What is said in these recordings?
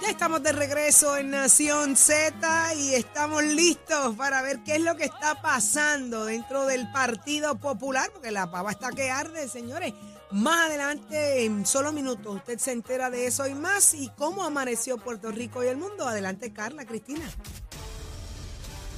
Ya estamos de regreso en Nación Z y estamos listos para ver qué es lo que está pasando dentro del Partido Popular, porque la pava está que arde, señores. Más adelante, en solo minutos, usted se entera de eso y más y cómo amaneció Puerto Rico y el mundo. Adelante, Carla, Cristina.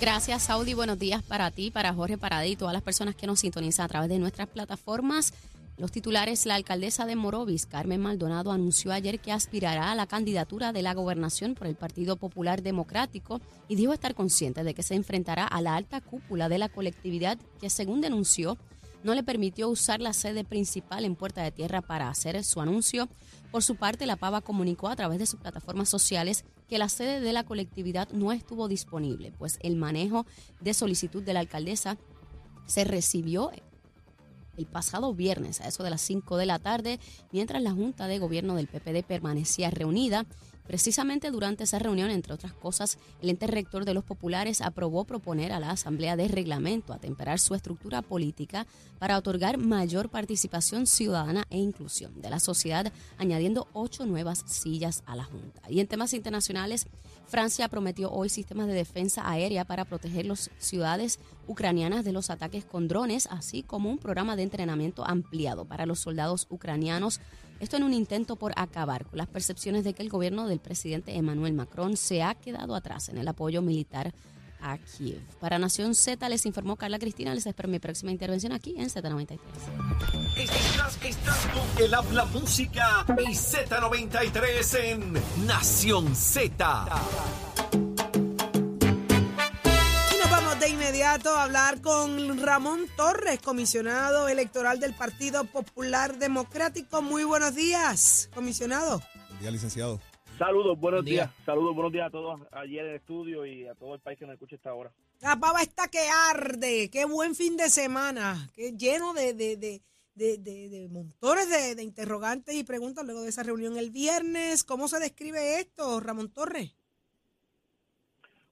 Gracias, Saudi. Buenos días para ti, para Jorge Paradí y todas las personas que nos sintonizan a través de nuestras plataformas. Los titulares, la alcaldesa de Morovis, Carmen Maldonado, anunció ayer que aspirará a la candidatura de la gobernación por el Partido Popular Democrático y dijo estar consciente de que se enfrentará a la alta cúpula de la colectividad que, según denunció, no le permitió usar la sede principal en Puerta de Tierra para hacer su anuncio. Por su parte, la Pava comunicó a través de sus plataformas sociales que la sede de la colectividad no estuvo disponible, pues el manejo de solicitud de la alcaldesa se recibió el pasado viernes a eso de las 5 de la tarde, mientras la Junta de Gobierno del PPD permanecía reunida. Precisamente durante esa reunión, entre otras cosas, el ente rector de los populares aprobó proponer a la Asamblea de Reglamento atemperar su estructura política para otorgar mayor participación ciudadana e inclusión de la sociedad, añadiendo ocho nuevas sillas a la Junta. Y en temas internacionales, Francia prometió hoy sistemas de defensa aérea para proteger las ciudades ucranianas de los ataques con drones, así como un programa de entrenamiento ampliado para los soldados ucranianos. Esto en un intento por acabar con las percepciones de que el gobierno del presidente Emmanuel Macron se ha quedado atrás en el apoyo militar a Kiev. Para Nación Z les informó Carla Cristina. Les espero mi próxima intervención aquí en Z93. Estás, estás con el habla música y Z93 en Nación Z. de inmediato a hablar con Ramón Torres, comisionado electoral del Partido Popular Democrático. Muy buenos días, comisionado. Buen día, licenciado. Saludos, buenos días. Saludos, buenos días a todos ayer en el estudio y a todo el país que nos escucha esta hora. La pava está que arde. Qué buen fin de semana. Qué lleno de, de, de, de montones de interrogantes y preguntas luego de esa reunión el viernes. ¿Cómo se describe esto, Ramón Torres?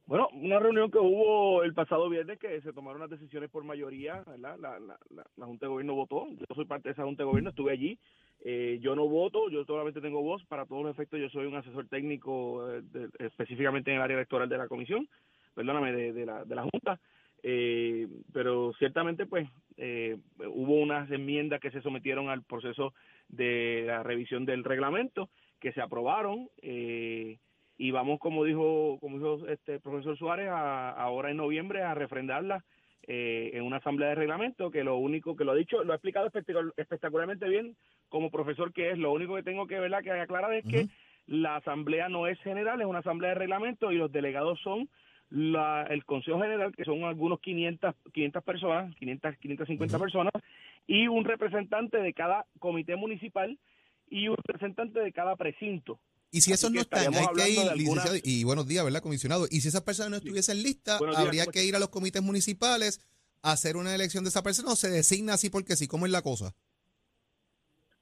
Bueno, una reunión que hubo el pasado viernes que se tomaron las decisiones por mayoría, ¿verdad? La, la, la, Junta de Gobierno votó, yo soy parte de esa Junta de Gobierno, estuve allí, eh, yo no voto, yo solamente tengo voz, para todos los efectos yo soy un asesor técnico eh, específicamente en el área electoral de la comisión, perdóname, de, de, la, de la Junta, eh, pero ciertamente pues hubo unas enmiendas que se sometieron al proceso de la revisión del reglamento que se aprobaron, eh, y vamos como dijo como dijo este profesor Suárez ahora en noviembre a refrendarla eh, en una asamblea de reglamento que lo único que lo ha dicho lo ha explicado espectacularmente bien como profesor que es. Lo único que tengo que verdad que aclarar es que la asamblea no es general es una asamblea de reglamento y los delegados son la, el Consejo General, que son algunos 500, 500 personas, 500, 550 personas, y un representante de cada comité municipal y un representante de cada precinto. Y si esos no están, hay que ir, y buenos días, ¿verdad, comisionado? Y si esas personas no estuviesen listas, habría que ir a los comités municipales a hacer una elección de esa persona o se designa así porque sí, ¿cómo es la cosa?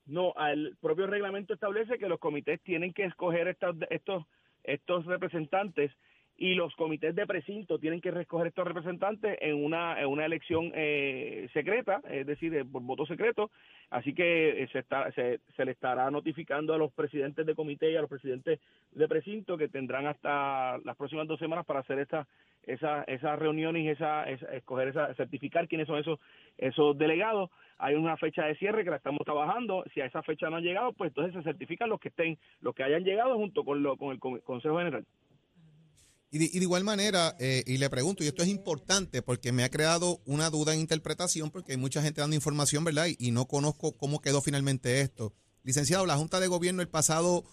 No, el propio reglamento establece que los comités tienen que escoger estos, estos, estos representantes y los comités de precinto tienen que recoger estos representantes en una, en una elección eh, secreta, es decir, eh, por voto secreto. Así que eh, se, está, se, le estará notificando a los presidentes de comité y a los presidentes de precinto que tendrán hasta las próximas dos semanas para hacer esa, esa, esa reunión y esa, escoger esa, certificar quiénes son esos, esos delegados. Hay una fecha de cierre que la estamos trabajando. Si a esa fecha no han llegado, pues entonces se certifican los que estén, los que hayan llegado junto con, lo, con el Consejo General. Y de, igual manera, eh, y le pregunto, y esto es importante porque me ha creado una duda en interpretación, porque hay mucha gente dando información, ¿verdad? Y, no conozco cómo quedó finalmente esto. Licenciado, la Junta de Gobierno el pasado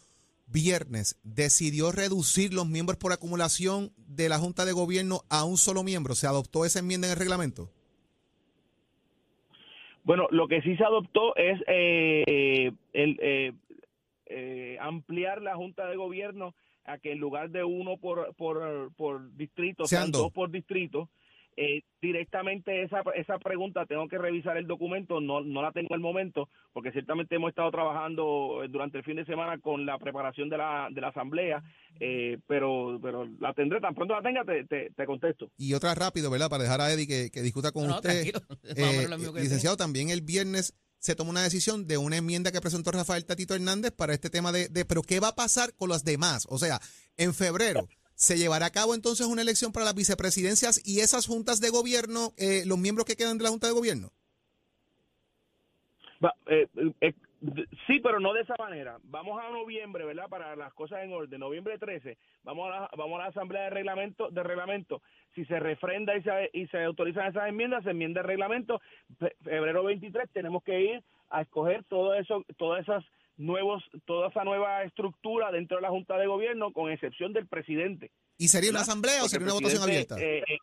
viernes decidió reducir los miembros por acumulación de la Junta de Gobierno a un solo miembro. ¿Se adoptó esa enmienda en el reglamento? Bueno, lo que sí se adoptó es eh, el, eh, ampliar la Junta de Gobierno a que en lugar de uno por, por, por distrito, sean dos por distrito. Eh, directamente esa, esa pregunta tengo que revisar el documento, no, no la tengo al momento, porque ciertamente hemos estado trabajando durante el fin de semana con la preparación de la, de la asamblea, eh, pero, pero la tendré, tan pronto la tenga, te, te, contesto. Y otra rápido, ¿verdad? Para dejar a Eddie que, discuta con usted. Eh, licenciado, también el viernes se toma una decisión de una enmienda que presentó Rafael Tatito Hernández para este tema de, de, pero ¿qué va a pasar con las demás? O sea, en febrero se llevará a cabo entonces una elección para las vicepresidencias y esas juntas de gobierno, eh, los miembros que quedan de la Junta de Gobierno. Eh, eh, sí, pero no de esa manera. Vamos a noviembre, ¿verdad? Para las cosas en orden. Noviembre 13, vamos a la, vamos a la asamblea de reglamento, de reglamento. Si se refrenda y se, y se autorizan esas enmiendas, se enmienda el reglamento. Fe- Febrero 23 tenemos que ir a escoger todo eso, todas esas nuevos, toda esa nueva estructura dentro de la Junta de Gobierno, con excepción del presidente. ¿Y sería una asamblea o Porque sería una votación abierta? eh, eh,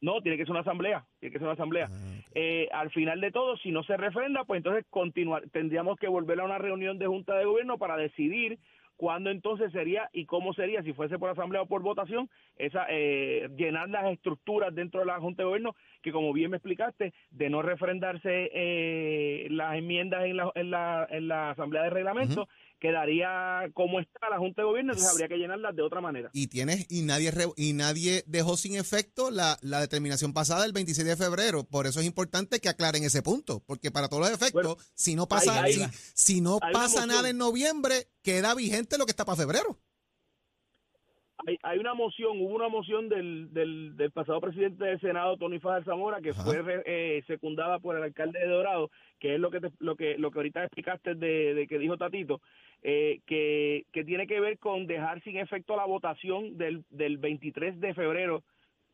no, tiene que ser una asamblea, tiene que ser una asamblea. Ah. Eh, al final de todo, si no se refrenda, pues entonces continuar, tendríamos que volver a una reunión de junta de gobierno para decidir cuándo entonces sería y cómo sería, si fuese por asamblea o por votación, esa eh, llenar las estructuras dentro de la junta de gobierno, que como bien me explicaste, de no refrendarse eh, las enmiendas en la, en la, en la asamblea de reglamento, quedaría como está la junta de gobierno, entonces habría que llenarlas de otra manera. y tienes y nadie re- y nadie dejó sin efecto la, la determinación pasada del 26 de febrero. Por eso es importante que aclaren ese punto porque para todos los efectos Bueno, si no pasa si, no pasa nada en noviembre queda vigente lo que está para febrero hay, hay una moción, hubo una moción del, del, del pasado presidente del Senado, Tony Fajar Zamora, que Ajá. fue eh, secundada por el alcalde de Dorado, que es lo que te- lo que lo que ahorita explicaste de, de que dijo Tatito, eh, que, que tiene que ver con dejar sin efecto la votación del, del 23 de febrero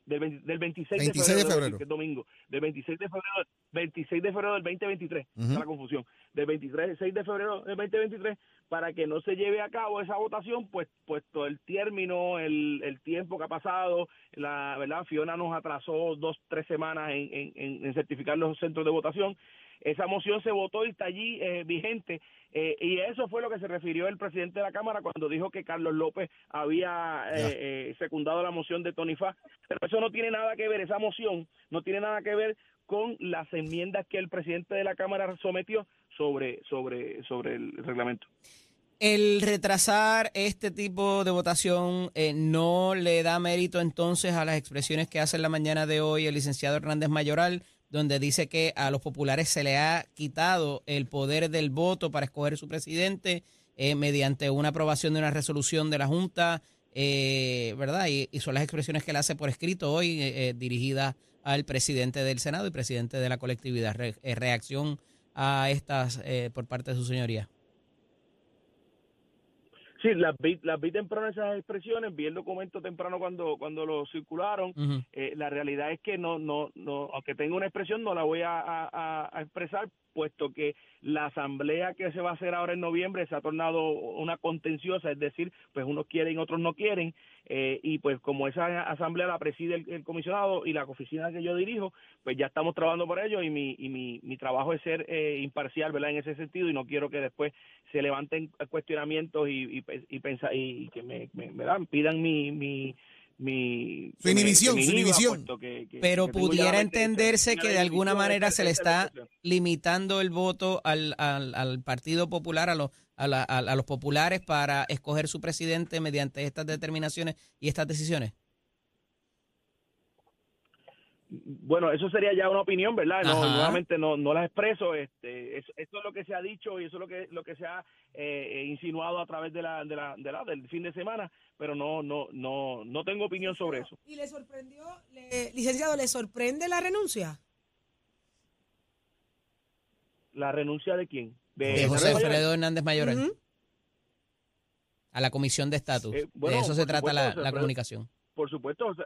del, 20 del 26, 26 de de febrero, que es domingo, del 26 de febrero, 26 de febrero del 2023, Ujú. esa es la confusión, del 23, 6 de febrero del 2023, para que no se lleve a cabo esa votación, pues puesto el término, el, el tiempo que ha pasado, la verdad, Fiona nos atrasó dos, tres semanas en- en- en certificar los centros de votación, esa moción se votó y está allí eh, vigente, eh, y eso fue lo que se refirió el presidente de la Cámara cuando dijo que Carlos López había eh, eh, secundado la moción de Tony Faz. Pero eso no tiene nada que ver, esa moción no tiene nada que ver con las enmiendas que el presidente de la Cámara sometió sobre, sobre, sobre el reglamento. El retrasar este tipo de votación eh, no le da mérito entonces a las expresiones que hace en la mañana de hoy el licenciado Hernández Mayoral, donde dice que a los populares se le ha quitado el poder del voto para escoger su presidente eh, mediante una aprobación de una resolución de la Junta, eh, ¿verdad? Y, son las expresiones que él hace por escrito hoy eh, eh, dirigidas al presidente del Senado y presidente de la colectividad. Eh, reacción a estas por parte de su señoría. Sí, las vi, las vi temprano esas expresiones, vi el documento temprano cuando, cuando lo circularon. Eh, la realidad es que no, no, no, aunque tenga una expresión, no la voy a- a- a expresar, puesto que la asamblea que se va a hacer ahora en noviembre se ha tornado una contenciosa, es decir, pues unos quieren, otros no quieren, eh, y pues como esa asamblea la preside el, el comisionado y la oficina que yo dirijo, pues ya estamos trabajando por ello y mi, y mi, mi trabajo es ser eh, imparcial, ¿verdad? En ese sentido y no quiero que después se levanten cuestionamientos y, y, y, y que me, me- ¿verdad? pidan mi... mi mi Su inhibición, inhibición. que- que- Pero que pudiera entenderse que de alguna manera se le está limitando el voto al, al, al Partido Popular, a los, a, la- a- a los populares para escoger su presidente mediante estas determinaciones y estas decisiones. Bueno, eso sería ya una opinión, ¿verdad? No, Ajá. nuevamente no, no las expreso. Este, eso, esto es lo que se ha dicho y eso es lo que lo que se ha eh, eh, insinuado a través de la, de la, de la- del fin de semana, pero no no no no tengo opinión sobre eso. ¿Y le sorprendió, le- licenciado, le sorprende la renuncia? La renuncia de quién? De Hernández José. Alfredo Hernández Mayoral a la Comisión de Estatus. Eh, bueno, de eso se trata supuesto, la, la comunicación. Por supuesto, José-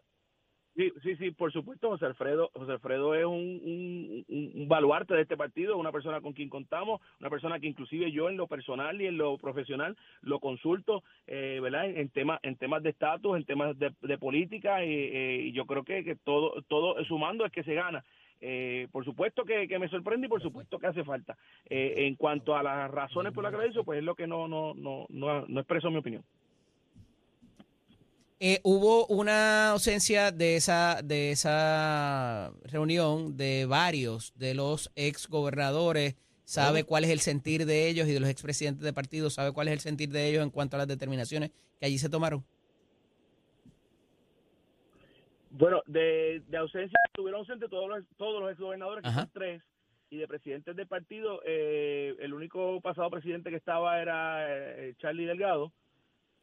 sí, sí, sí, por supuesto, José Alfredo, José Alfredo es un, baluarte de este partido, una persona con quien contamos, una persona que inclusive yo en lo personal y en lo profesional lo consulto, eh, ¿verdad? En temas, en temas de estatus, en temas de, política, y, eh, y yo creo que, que todo, todo sumando es que se gana. Eh, por supuesto que, que me sorprende y por supuesto que hace falta. Eh, en cuanto a las razones por las que lo hizo, pues es lo que no, no, no, no, no expreso mi opinión. Eh, hubo una ausencia de esa, de esa reunión de varios de los ex gobernadores. ¿Sabe cuál es el sentir de ellos y de los expresidentes de partido? ¿Sabe cuál es el sentir de ellos en cuanto a las determinaciones que allí se tomaron? Bueno, de, de ausencia estuvieron ausentes todos los, todos los exgobernadores, que son tres. y de presidentes del partido, eh, el único pasado presidente que estaba era eh, Charlie Delgado.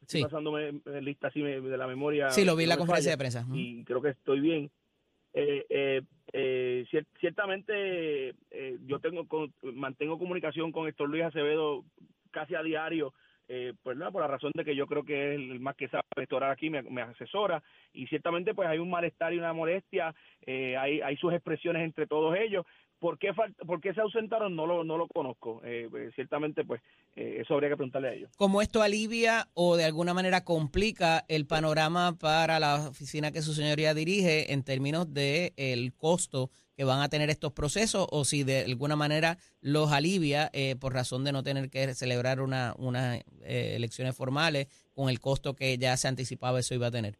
Estoy Sí. pasándome eh, lista así de la memoria. Sí, lo vi en la no conferencia de prensa. Y creo que estoy bien. Eh, eh, eh, cier- ciertamente eh, yo tengo con- mantengo comunicación con Héctor Luis Acevedo casi a diario eh, pues nada, por la razón de que yo creo que es el más que sabe electoral aquí, me, me asesora y ciertamente pues hay un malestar y una molestia, hay, hay sus expresiones entre todos ellos. ¿Por qué, por qué se ausentaron? No lo, no lo conozco. Eh, pues, ciertamente pues eh, eso habría que preguntarle a ellos. ¿Cómo esto alivia o de alguna manera complica el panorama para la oficina que su señoría dirige en términos de el costo que van a tener estos procesos o si de alguna manera los alivia eh, por razón de no tener que celebrar una, unas eh, elecciones formales con el costo que ya se anticipaba eso iba a tener?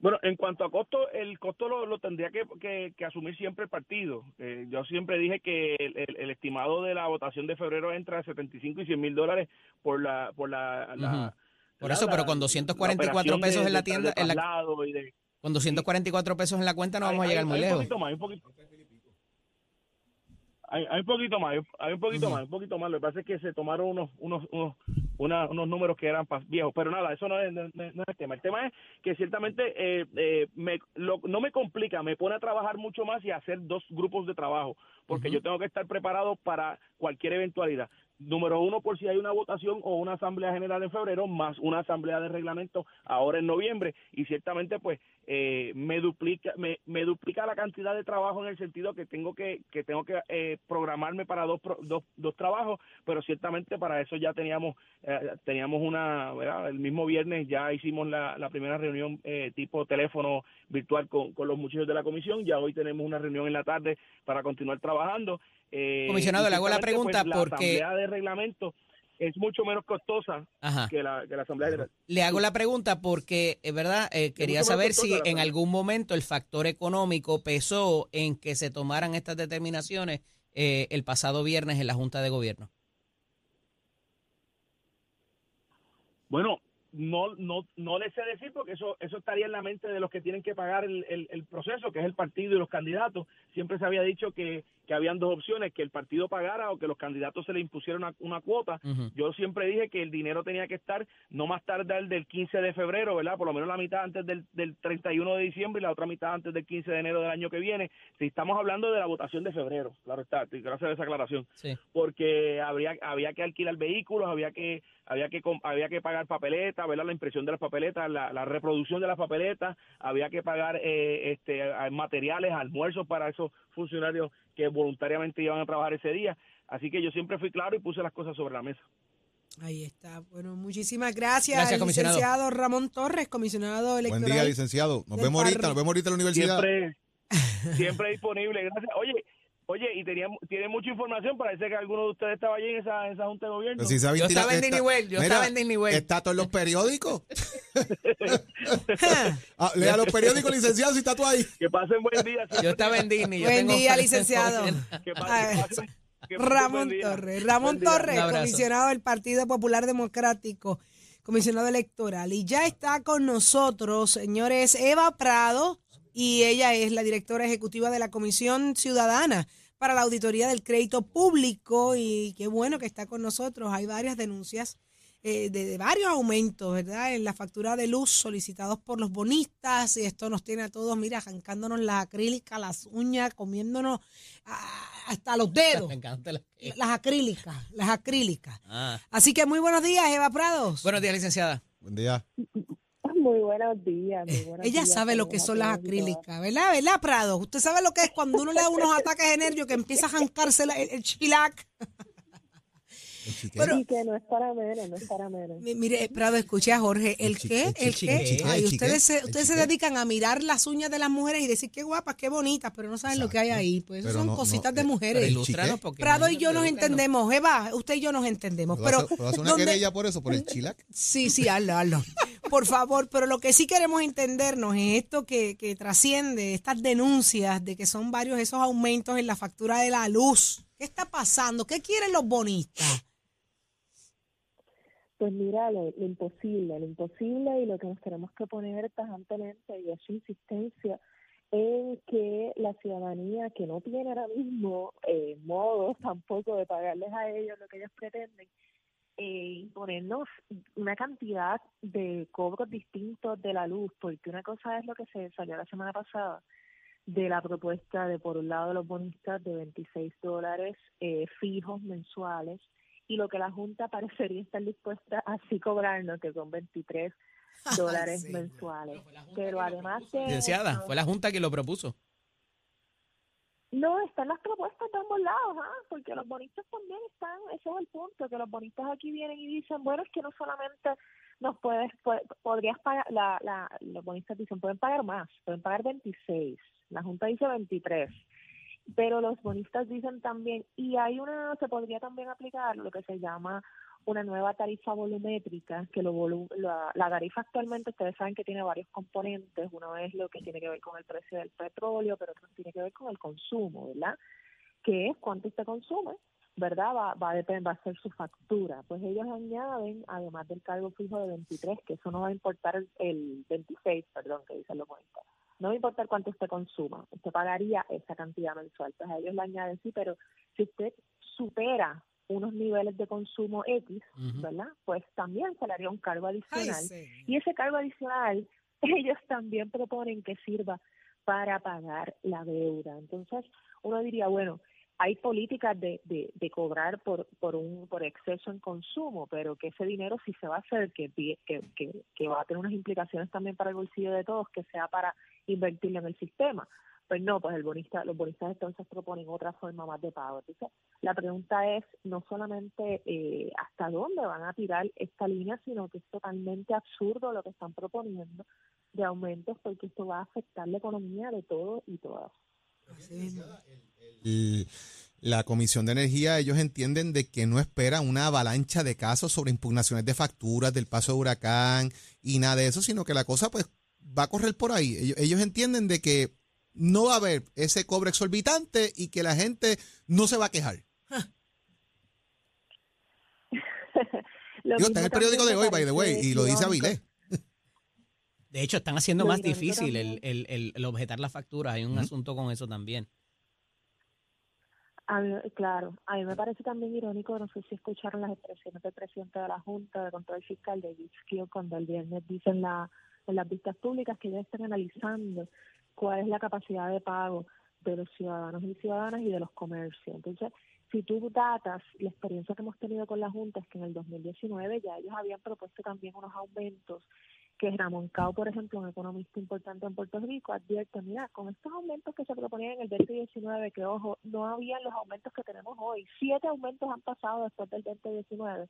Bueno, en cuanto a costo, el costo lo, lo tendría que, que- que asumir siempre el partido. Eh, yo siempre dije que el, el- el estimado de la votación de febrero entra a 75 y 100 mil dólares por la... Por, la, la-. Por eso, la- pero con la 244 operación pesos de- en la tienda, en la- Con 244 pesos en la cuenta no vamos a llegar muy lejos. Un poquito más, un poquito, hay, hay un poquito más, hay un poquito más, un poquito más. Lo que pasa es que se tomaron unos unos unos, una- unos números que eran viejos, pero nada, eso no es, no, es el tema. El tema es que ciertamente eh, eh, me, lo- no me complica, me pone a trabajar mucho más y a hacer dos grupos de trabajo, porque yo tengo que estar preparado para cualquier eventualidad. Número uno, por si hay una votación o una asamblea general en febrero, más una asamblea de reglamento ahora en noviembre, y ciertamente pues eh, me duplica me, me duplica la cantidad de trabajo en el sentido que tengo que que tengo que eh, programarme para dos, dos dos trabajos pero ciertamente para eso ya teníamos eh, teníamos una ¿verdad? el mismo viernes ya hicimos la, la primera reunión eh, tipo teléfono virtual con, con los muchachos de la comisión. Ya hoy tenemos una reunión en la tarde para continuar trabajando eh, Comisionado, le hago la ciertamente, pregunta pues, la porque- asamblea de reglamento es mucho menos costosa que la, que la asamblea general. Le hago la pregunta porque, es verdad, eh, quería mucho más saber si en algún momento el factor económico pesó en que se tomaran estas determinaciones eh, el pasado viernes en la Junta de Gobierno. Bueno, no, no, no le sé decir porque eso, eso estaría en la mente de los que tienen que pagar el, el, el proceso, que es el partido y los candidatos. Siempre se había dicho que, que habían dos opciones, que el partido pagara o que los candidatos se le impusiera una, una cuota. Yo siempre dije que el dinero tenía que estar no más tardar del 15 de febrero, ¿verdad? Por lo menos la mitad antes del, del 31 de diciembre y la otra mitad antes del 15 de enero del año que viene. Si estamos hablando de la votación de febrero, claro está, gracias a esa aclaración Sí. porque habría había que alquilar vehículos, había que había que com- había que pagar papeletas, ¿verdad? La impresión de las papeletas, la, la reproducción de las papeletas, había que pagar eh, este materiales, almuerzos para esos funcionarios que voluntariamente iban a trabajar ese día. Así que yo siempre fui claro y puse las cosas sobre la mesa. Ahí está. Bueno, muchísimas gracias, Gracias, al comisionado. licenciado Ramón Torres, comisionado Buen electoral. día, licenciado. Nos vemos ahorita, nos vemos ahorita en la universidad. Siempre siempre disponible. Gracias. Oye, Oye, y tenía, tiene mucha información, parece que alguno de ustedes estaba allí en esa, en esa junta de gobierno. Si sabe Yo tira- estaba en está- Disney World, yo Mira, estaba en Disney World. Está todo en los periódicos. Ah, lea los periódicos, licenciado, si está tú ahí. Que pasen buen día. Yo estaba en Disney. yo Buen tengo- día, licenciado. Que pasen, Ay, que pasen- que pasen Ramón. Torres. Ramón. Torres, comisionado del Partido Popular Democrático, comisionado electoral. Y ya está con nosotros, señores, Eva Prado, y ella es la directora ejecutiva de la Comisión Ciudadana para la Auditoría del Crédito Público. Y qué bueno que está con nosotros. Hay varias denuncias eh, de, de varios aumentos, ¿verdad? En la factura de luz solicitados por los bonistas. Y esto nos tiene a todos, mira, arrancándonos las acrílicas, las uñas, comiéndonos ah, hasta los dedos. Me encanta la- Las acrílicas, las acrílicas. Ah. Así que muy buenos días, Eva Prados. Buenos días, licenciada. Buen día. Muy buenos días. muy buenos Ella días, sabe lo que son las acrílicas, ¿verdad? ¿Verdad, Prado? Usted sabe lo que es cuando uno le da unos ataques de nervio que empieza a jancarse la- el, el chilac. Pero- Y que no es para menos, no es para menos. Mi- Mire, Prado, escuche a Jorge. ¿El, El qué? el ¿El chique, qué? chique, Ay, ustedes se, ustedes se dedican a mirar las uñas de las mujeres y decir qué guapas, qué bonitas, pero no saben lo que hay ahí. Pues eso Pero son no- no, cositas de eh, mujeres. pero porque Prado y yo nos entendemos, Eva, usted y yo nos entendemos. ¿Puedo Pero hacer una ¿dónde- querella por eso, por el chilac? Sí, sí, hazlo, hazlo. Por favor, pero lo que sí queremos entendernos es esto que, que trasciende, estas denuncias de que son varios esos aumentos en la factura de la luz. ¿Qué está pasando? ¿Qué quieren los bonistas? Pues mira, lo, imposible, lo imposible y lo que nos tenemos que poner tajantemente y es su insistencia en que la ciudadanía que no tiene ahora mismo eh, modos tampoco de pagarles a ellos lo que ellos pretenden, eh, imponernos una cantidad de cobros distintos de la luz, porque una cosa es lo que se salió la semana pasada de la propuesta de, por un lado, los bonistas de 26 dólares eh, fijos mensuales y lo que la Junta parecería estar dispuesta a así cobrarnos, que son 23 dólares Sí. mensuales. Pero además de Licenciada, eso- fue la Junta que lo propuso. No, están las propuestas de ambos lados, ¿ah? porque los bonistas también están, ese es el punto, que los bonistas aquí vienen y dicen, bueno, es que no solamente nos puedes, po- podrías pagar, la, la, los bonistas dicen, pueden pagar más, pueden pagar 26, la Junta dice 23, pero los bonistas dicen también, y hay una, se podría también aplicar lo que se llama una nueva tarifa volumétrica, que lo volu- la, tarifa actualmente ustedes saben que tiene varios componentes, uno es lo que tiene que ver con el precio del petróleo, pero otro tiene que ver con el consumo, ¿verdad? Que es cuánto usted consume, ¿verdad? Va, va, a depender, va a ser su factura. Pues ellos añaden, además del cargo fijo de 23, que eso no va a importar el, el 26, perdón, que dicen los bonistas. No va a importar cuánto usted consuma, usted pagaría esa cantidad mensual. Pues a ellos le añaden, sí, pero si usted supera unos niveles de consumo X. ¿verdad? Pues también se le haría un cargo adicional. Y ese cargo adicional, ellos también proponen que sirva para pagar la deuda. Entonces, uno diría, bueno, hay políticas de, de, cobrar por, por un por exceso en consumo, pero que ese dinero si se va a hacer, que, va a tener unas implicaciones también para el bolsillo de todos, que sea para invertirlo en el sistema. Pues no, pues el bonista, los bonistas entonces proponen otra forma más de pago. La pregunta es no solamente eh, hasta dónde van a tirar esta línea, sino que es totalmente absurdo lo que están proponiendo de aumentos, porque esto va a afectar la economía de todos y todas. El- la Comisión de Energía, ellos entienden de que no esperan una avalancha de casos sobre impugnaciones de facturas del paso de huracán y nada de eso, sino que la cosa pues va a correr por ahí. Ellos, ellos entienden de que no va a haber ese cobre exorbitante y que la gente no se va a quejar. Lo Digo, está en el periódico de hoy, by the way, y lo dice. Avilés. De hecho, están haciendo más difícil el, el, el, el objetar las facturas. Hay un asunto con eso también. A mí- claro, a mí me parece también irónico, no sé si escucharon las expresiones del presidente de la Junta de Control Fiscal de Gitzkio cuando el viernes dicen la, en las vistas públicas que ya están analizando cuál es la capacidad de pago de los ciudadanos y ciudadanas y de los comercios. Entonces, si tú datas la experiencia que hemos tenido con la Junta, es que en el 2019 ya ellos habían propuesto también unos aumentos que Ramón Cao, por ejemplo, un economista importante en Puerto Rico, advierte, mira, con estos aumentos que se proponían en el 2019, que ojo, no habían los aumentos que tenemos hoy. Siete aumentos han pasado después del 2019.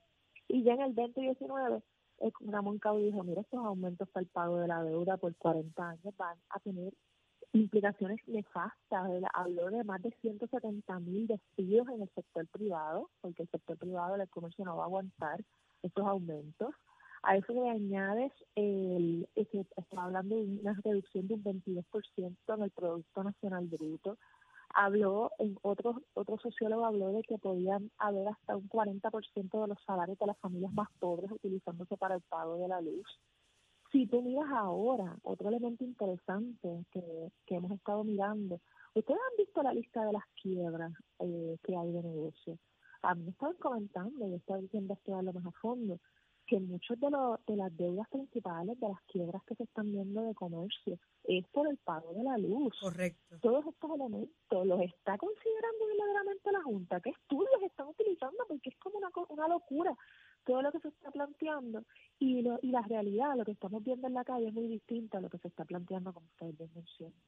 Y ya en el 2019, eh, Ramón Cao dijo, mira, estos aumentos para el pago de la deuda por 40 años van a tener implicaciones nefastas. Habló de más de 170 mil despidos en el sector privado, porque el sector privado del comercio no va a aguantar estos aumentos. A eso le añades, el, que está hablando de una reducción de un 22% en el Producto Nacional Bruto. Habló, en otro, otro sociólogo habló de que podían haber hasta un 40% de los salarios de las familias más pobres utilizándose para el pago de la luz. Si tú miras ahora, otro elemento interesante que, que hemos estado mirando, ustedes han visto la lista de las quiebras eh, que hay de negocios. A mí me estaban comentando, y estaba diciendo investigarlo más a fondo, que muchos de, los de las deudas principales de las quiebras que se están viendo de comercio es por el pago de la luz. Correcto. Todos estos elementos los está considerando verdaderamente la Junta. ¿Qué estudios están utilizando? Porque es como una, una locura todo lo que se está planteando y, lo, y la realidad, lo que estamos viendo en la calle es muy distinta a lo que se está planteando como ustedes bien mencionan.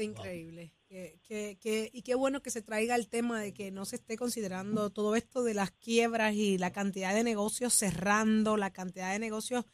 Qué increíble. Qué- qué- qué- y qué bueno que se traiga el tema de que no se esté considerando todo esto de las quiebras y la cantidad de negocios cerrando, la cantidad de negocios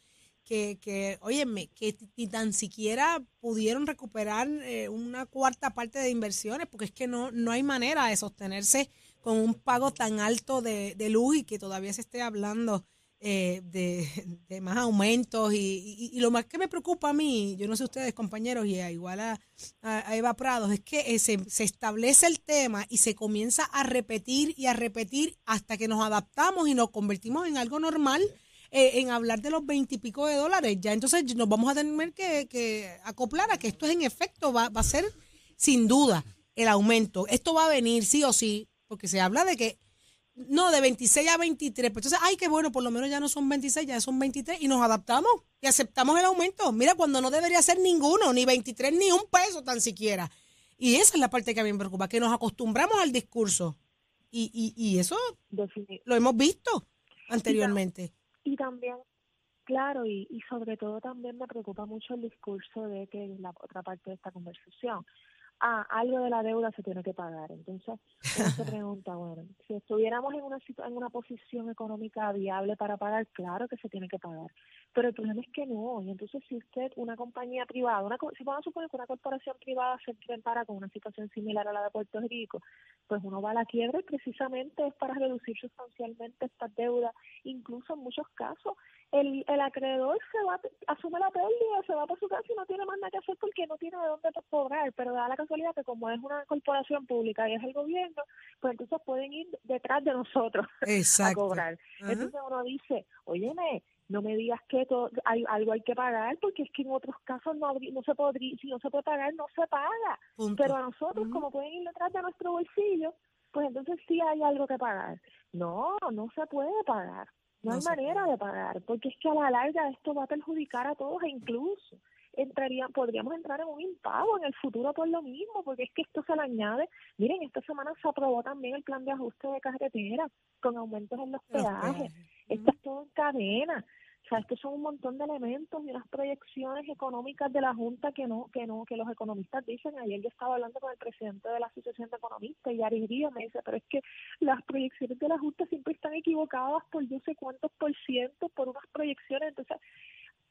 que, que óyeme, que ni tan siquiera pudieron recuperar eh, una cuarta parte de inversiones, porque es que no, no hay manera de sostenerse con un pago tan alto de, de luz y que todavía se esté hablando eh, de, de más aumentos y, y- y lo más que me preocupa a mí, yo no sé ustedes compañeros y a, igual a, a- a Eva Prados, es que eh, se, se establece el tema y se comienza a repetir y a repetir hasta que nos adaptamos y nos convertimos en algo normal eh, en hablar de los veintipico de dólares. Ya entonces nos vamos a tener que, que acoplar a que esto es en efecto, va, va a ser sin duda el aumento. Esto va a venir sí o sí, porque se habla de que no, de 26 a 23. Pues entonces, ay, qué bueno, por lo menos ya no son 26, ya son 23 y nos adaptamos y aceptamos el aumento. Mira, cuando no debería ser ninguno, ni 23, ni un peso tan siquiera. Y esa es la parte que a mí me preocupa, que nos acostumbramos al discurso. Y, y, y eso lo hemos visto anteriormente. Y, también, claro, y, y sobre todo también me preocupa mucho el discurso de que la otra parte de esta conversación ah, algo de la deuda se tiene que pagar. Entonces, se pregunta, bueno, si estuviéramos en una, en una posición económica viable para pagar, claro que se tiene que pagar. Pero el problema es que no. Y entonces, si usted, una compañía privada, una, si vamos a suponer que una corporación privada se enfrentara con una situación similar a la de Puerto Rico, pues uno va a la quiebra y precisamente es para reducir sustancialmente estas deudas. Incluso en muchos casos, el, el acreedor se va, asume la pérdida, se va por su casa y no tiene más nada que hacer porque no tiene de dónde cobrar. Pero da la casualidad que como es una corporación pública y es el gobierno, pues entonces pueden ir detrás de nosotros a cobrar. Entonces uno dice, óyeme, no me digas que todo, hay, algo hay que pagar porque es que en otros casos no, no se podría, si no se puede pagar, no se paga. Pero a nosotros, como pueden ir detrás de nuestro bolsillo, pues entonces sí hay algo que pagar. No, no se puede pagar. No, hay manera de pagar, porque es que a la larga esto va a perjudicar a todos e incluso entraría, podríamos entrar en un impago en el futuro por lo mismo, porque es que esto se le añade. Miren, esta semana se aprobó también el plan de ajuste de carretera con aumentos en los peajes. Esto es todo en cadena. O sea, estos son un montón de elementos y unas proyecciones económicas de la Junta que no, que no, que los economistas dicen. Ayer yo estaba hablando con el presidente de la Asociación de Economistas y Ari Díaz me dice, pero es que las proyecciones de la Junta siempre están equivocadas por yo sé cuántos por ciento, por unas proyecciones. Entonces,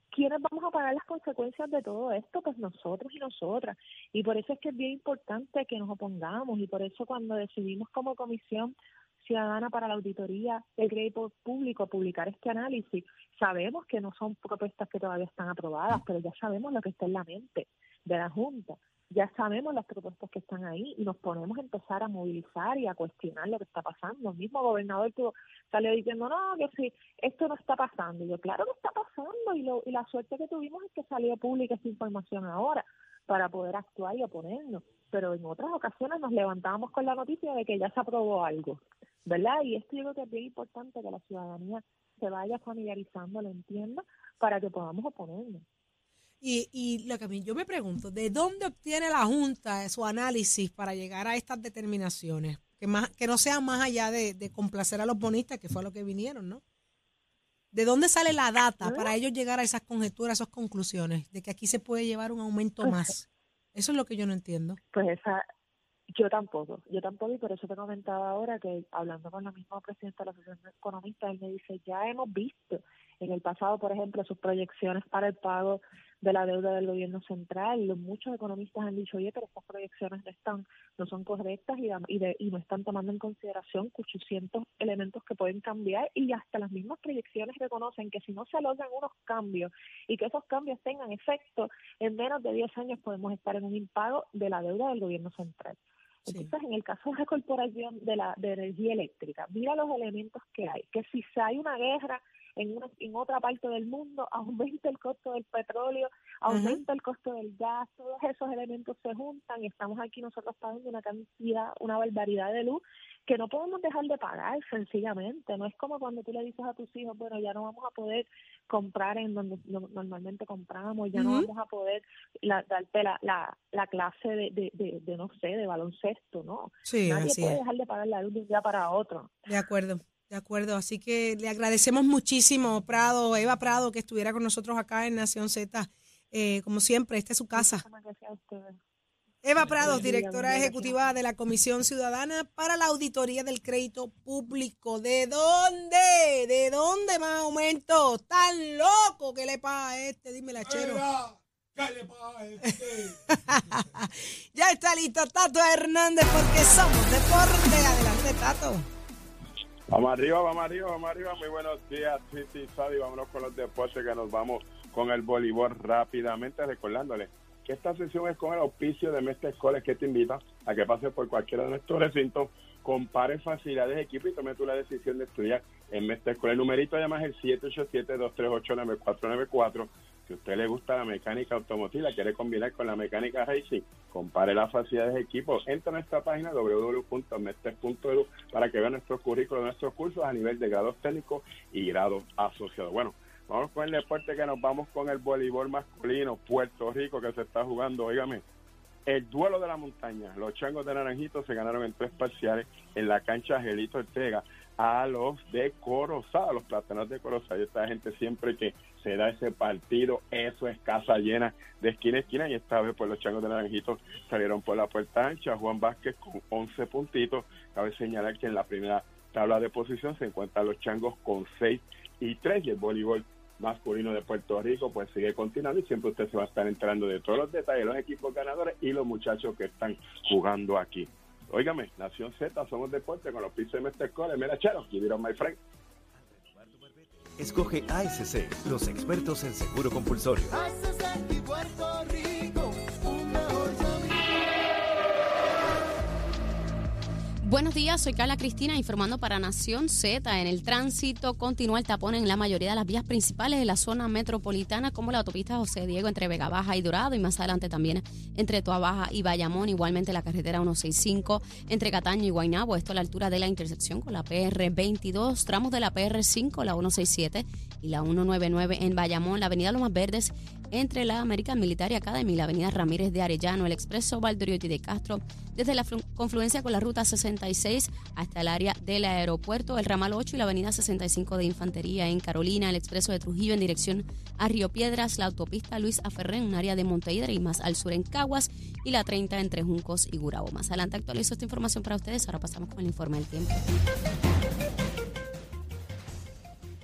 ¿quiénes vamos a pagar las consecuencias de todo esto? Pues nosotros y nosotras. Y por eso es que es bien importante que nos opongamos y por eso cuando decidimos como comisión ciudadana para la auditoría del crédito público publicar este análisis, sabemos que no son propuestas que todavía están aprobadas, pero ya sabemos lo que está en la mente de la Junta. Ya sabemos las propuestas que están ahí y nos ponemos a empezar a movilizar y a cuestionar lo que está pasando. El mismo gobernador tuvo, salió diciendo, no, que sí, esto no está pasando. Y yo, claro que está pasando y, lo, y la suerte que tuvimos es que salió pública esta información ahora para poder actuar y oponernos. Pero en otras ocasiones nos levantábamos con la noticia de que ya se aprobó algo. ¿Verdad? Y esto yo creo que es bien importante que la ciudadanía se vaya familiarizando, lo entienda, para que podamos oponernos. Y, y lo que a mí, yo me pregunto, ¿de dónde obtiene la Junta su análisis para llegar a estas determinaciones? Que, más, que no sean más allá de, complacer a los bonistas, que fue a lo que vinieron, ¿no? ¿De dónde sale la data para ellos llegar a esas conjeturas, a esas conclusiones, de que aquí se puede llevar un aumento más? Eso es lo que yo no entiendo. Pues esa, yo tampoco, yo tampoco y por eso te comentaba ahora que hablando con la misma presidenta de la Asociación de Economistas, él me dice, ya hemos visto en el pasado, por ejemplo, sus proyecciones para el pago de la deuda del gobierno central. Muchos economistas han dicho, oye, pero estas proyecciones no están, no son correctas y, y, no están tomando en consideración 800 elementos que pueden cambiar y hasta las mismas proyecciones reconocen que si no se logran unos cambios y que esos cambios tengan efecto, en menos de 10 años podemos estar en un impago de la deuda del gobierno central. Entonces, en el caso de la corporación de la de energía eléctrica, mira los elementos que hay, que si hay una guerra en, una, en otra parte del mundo, aumenta el costo del petróleo, aumenta el costo del gas, todos esos elementos se juntan y estamos aquí nosotros pagando una cantidad, una barbaridad de luz que no podemos dejar de pagar sencillamente. No es como cuando tú le dices a tus hijos, bueno, ya no vamos a poder comprar en donde normalmente compramos, ya no vamos a poder la, darte la, la, la clase de, de, de, no sé, de baloncesto, ¿no? Sí, Nadie puede dejar de pagar la luz de un día para otro. De acuerdo. De acuerdo, así que le agradecemos muchísimo, Prado, Eva Prado, que estuviera con nosotros acá en Nación Z. Eh, como siempre, esta es su casa. Eva Prado, directora ejecutiva de la Comisión Ciudadana para la Auditoría del Crédito Público. ¿De dónde? ¿De dónde más aumento? ¡Tan loco que le pasa a este! Dime la chero. ¿Qué le pasa a este? ya está listo Tato Hernández porque somos deporte. Adelante, Tato. Vamos arriba, vamos arriba, vamos arriba. Muy buenos días, Titi Sadi. Vámonos con los deportes que nos vamos con el voleibol rápidamente, recordándole que esta sesión es con el auspicio de Mestre Escoles que te invita a que pases por cualquiera de nuestros recintos compare facilidades de equipo y tome tú la decisión de estudiar en Mestre Escuela. El numerito además es el 787-238-9494. Si a usted le gusta la mecánica automotriz, la quiere combinar con la mecánica racing, compare las facilidades de equipo. Entra a nuestra página www.mestre.edu para que vea nuestros currículos, nuestros cursos a nivel de grados técnicos y grados asociados. Bueno, vamos con el deporte que nos vamos con el voleibol masculino, Puerto Rico, que se está jugando, óigame, el duelo de la montaña. Los changos de Naranjito se ganaron en tres parciales en la cancha Angelito Ortega a los de Corozal, a los platanos de Corozal. Y esta gente siempre que se da ese partido, eso es casa llena de esquina a esquina. Y esta vez, pues los changos de Naranjito salieron por la puerta ancha. Juan Vázquez con 11 puntitos. Cabe señalar que en la primera tabla de posición se encuentran los changos con 6 y 3 y el voleibol masculino de Puerto Rico, pues sigue continuando y siempre usted se va a estar enterando de todos los detalles, los equipos ganadores y los muchachos que están jugando aquí. Óigame, Nación Z, somos deporte con los pisos de Mestre Core. Mira, Chero, give it on my friend. Escoge ASC, los expertos en seguro compulsorio. Buenos días, soy Carla Cristina informando para Nación Z. En el tránsito continúa el tapón en la mayoría de las vías principales de la zona metropolitana, como la autopista José Diego entre Vega Baja y Dorado, y más adelante también entre Toa Baja y Bayamón, igualmente la carretera 165 entre Cataño y Guaynabo, esto a la altura de la intersección con la PR 22, tramos de la PR 5, la 167 y la 199 en Bayamón, la avenida Lomas Verdes entre la American Military Academy, la avenida Ramírez de Arellano, el expreso Valdoriotti de Castro, desde la confluencia con la ruta 66 hasta el área del aeropuerto, el ramal 8 y la avenida 65 de Infantería en Carolina, el expreso de Trujillo en dirección a Río Piedras, la autopista Luis Aferré en un área de Monteidre y más al sur en Caguas y la 30 entre Juncos y Gurabo. Más adelante actualizo esta información para ustedes, ahora pasamos con el informe del tiempo.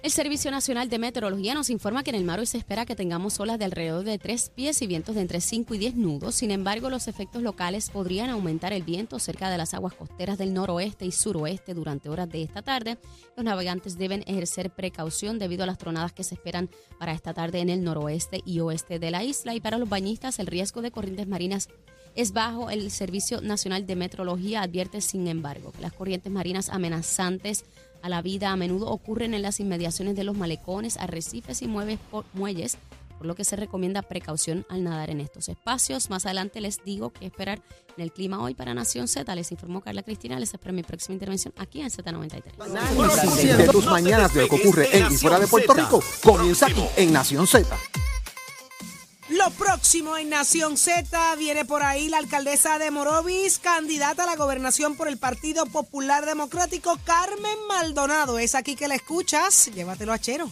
El Servicio Nacional de Meteorología nos informa que en el mar hoy se espera que tengamos olas de alrededor de 3 pies y vientos de entre 5 y 10 nudos. Sin embargo, los efectos locales podrían aumentar el viento cerca de las aguas costeras del noroeste y suroeste durante horas de esta tarde. Los navegantes deben ejercer precaución debido a las tronadas que se esperan para esta tarde en el noroeste y oeste de la isla. Y para los bañistas, el riesgo de corrientes marinas es bajo. El Servicio Nacional de Meteorología advierte, sin embargo, que las corrientes marinas amenazantes a la vida a menudo ocurren en las inmediaciones de los malecones, arrecifes y muelles, por lo que se recomienda precaución al nadar en estos espacios. Más adelante les digo qué esperar en el clima hoy para Nación Z. Les informó Carla Cristina. Les espero mi próxima intervención aquí en Z93. De tus mañanas de lo que ocurre en y fuera de Puerto Rico comienza aquí en Nación Z. Lo próximo en Nación Z viene por ahí la alcaldesa de Morovis, candidata a la gobernación por el Partido Popular Democrático, Carmen Maldonado. Es aquí que la escuchas. Llévatelo a Chero.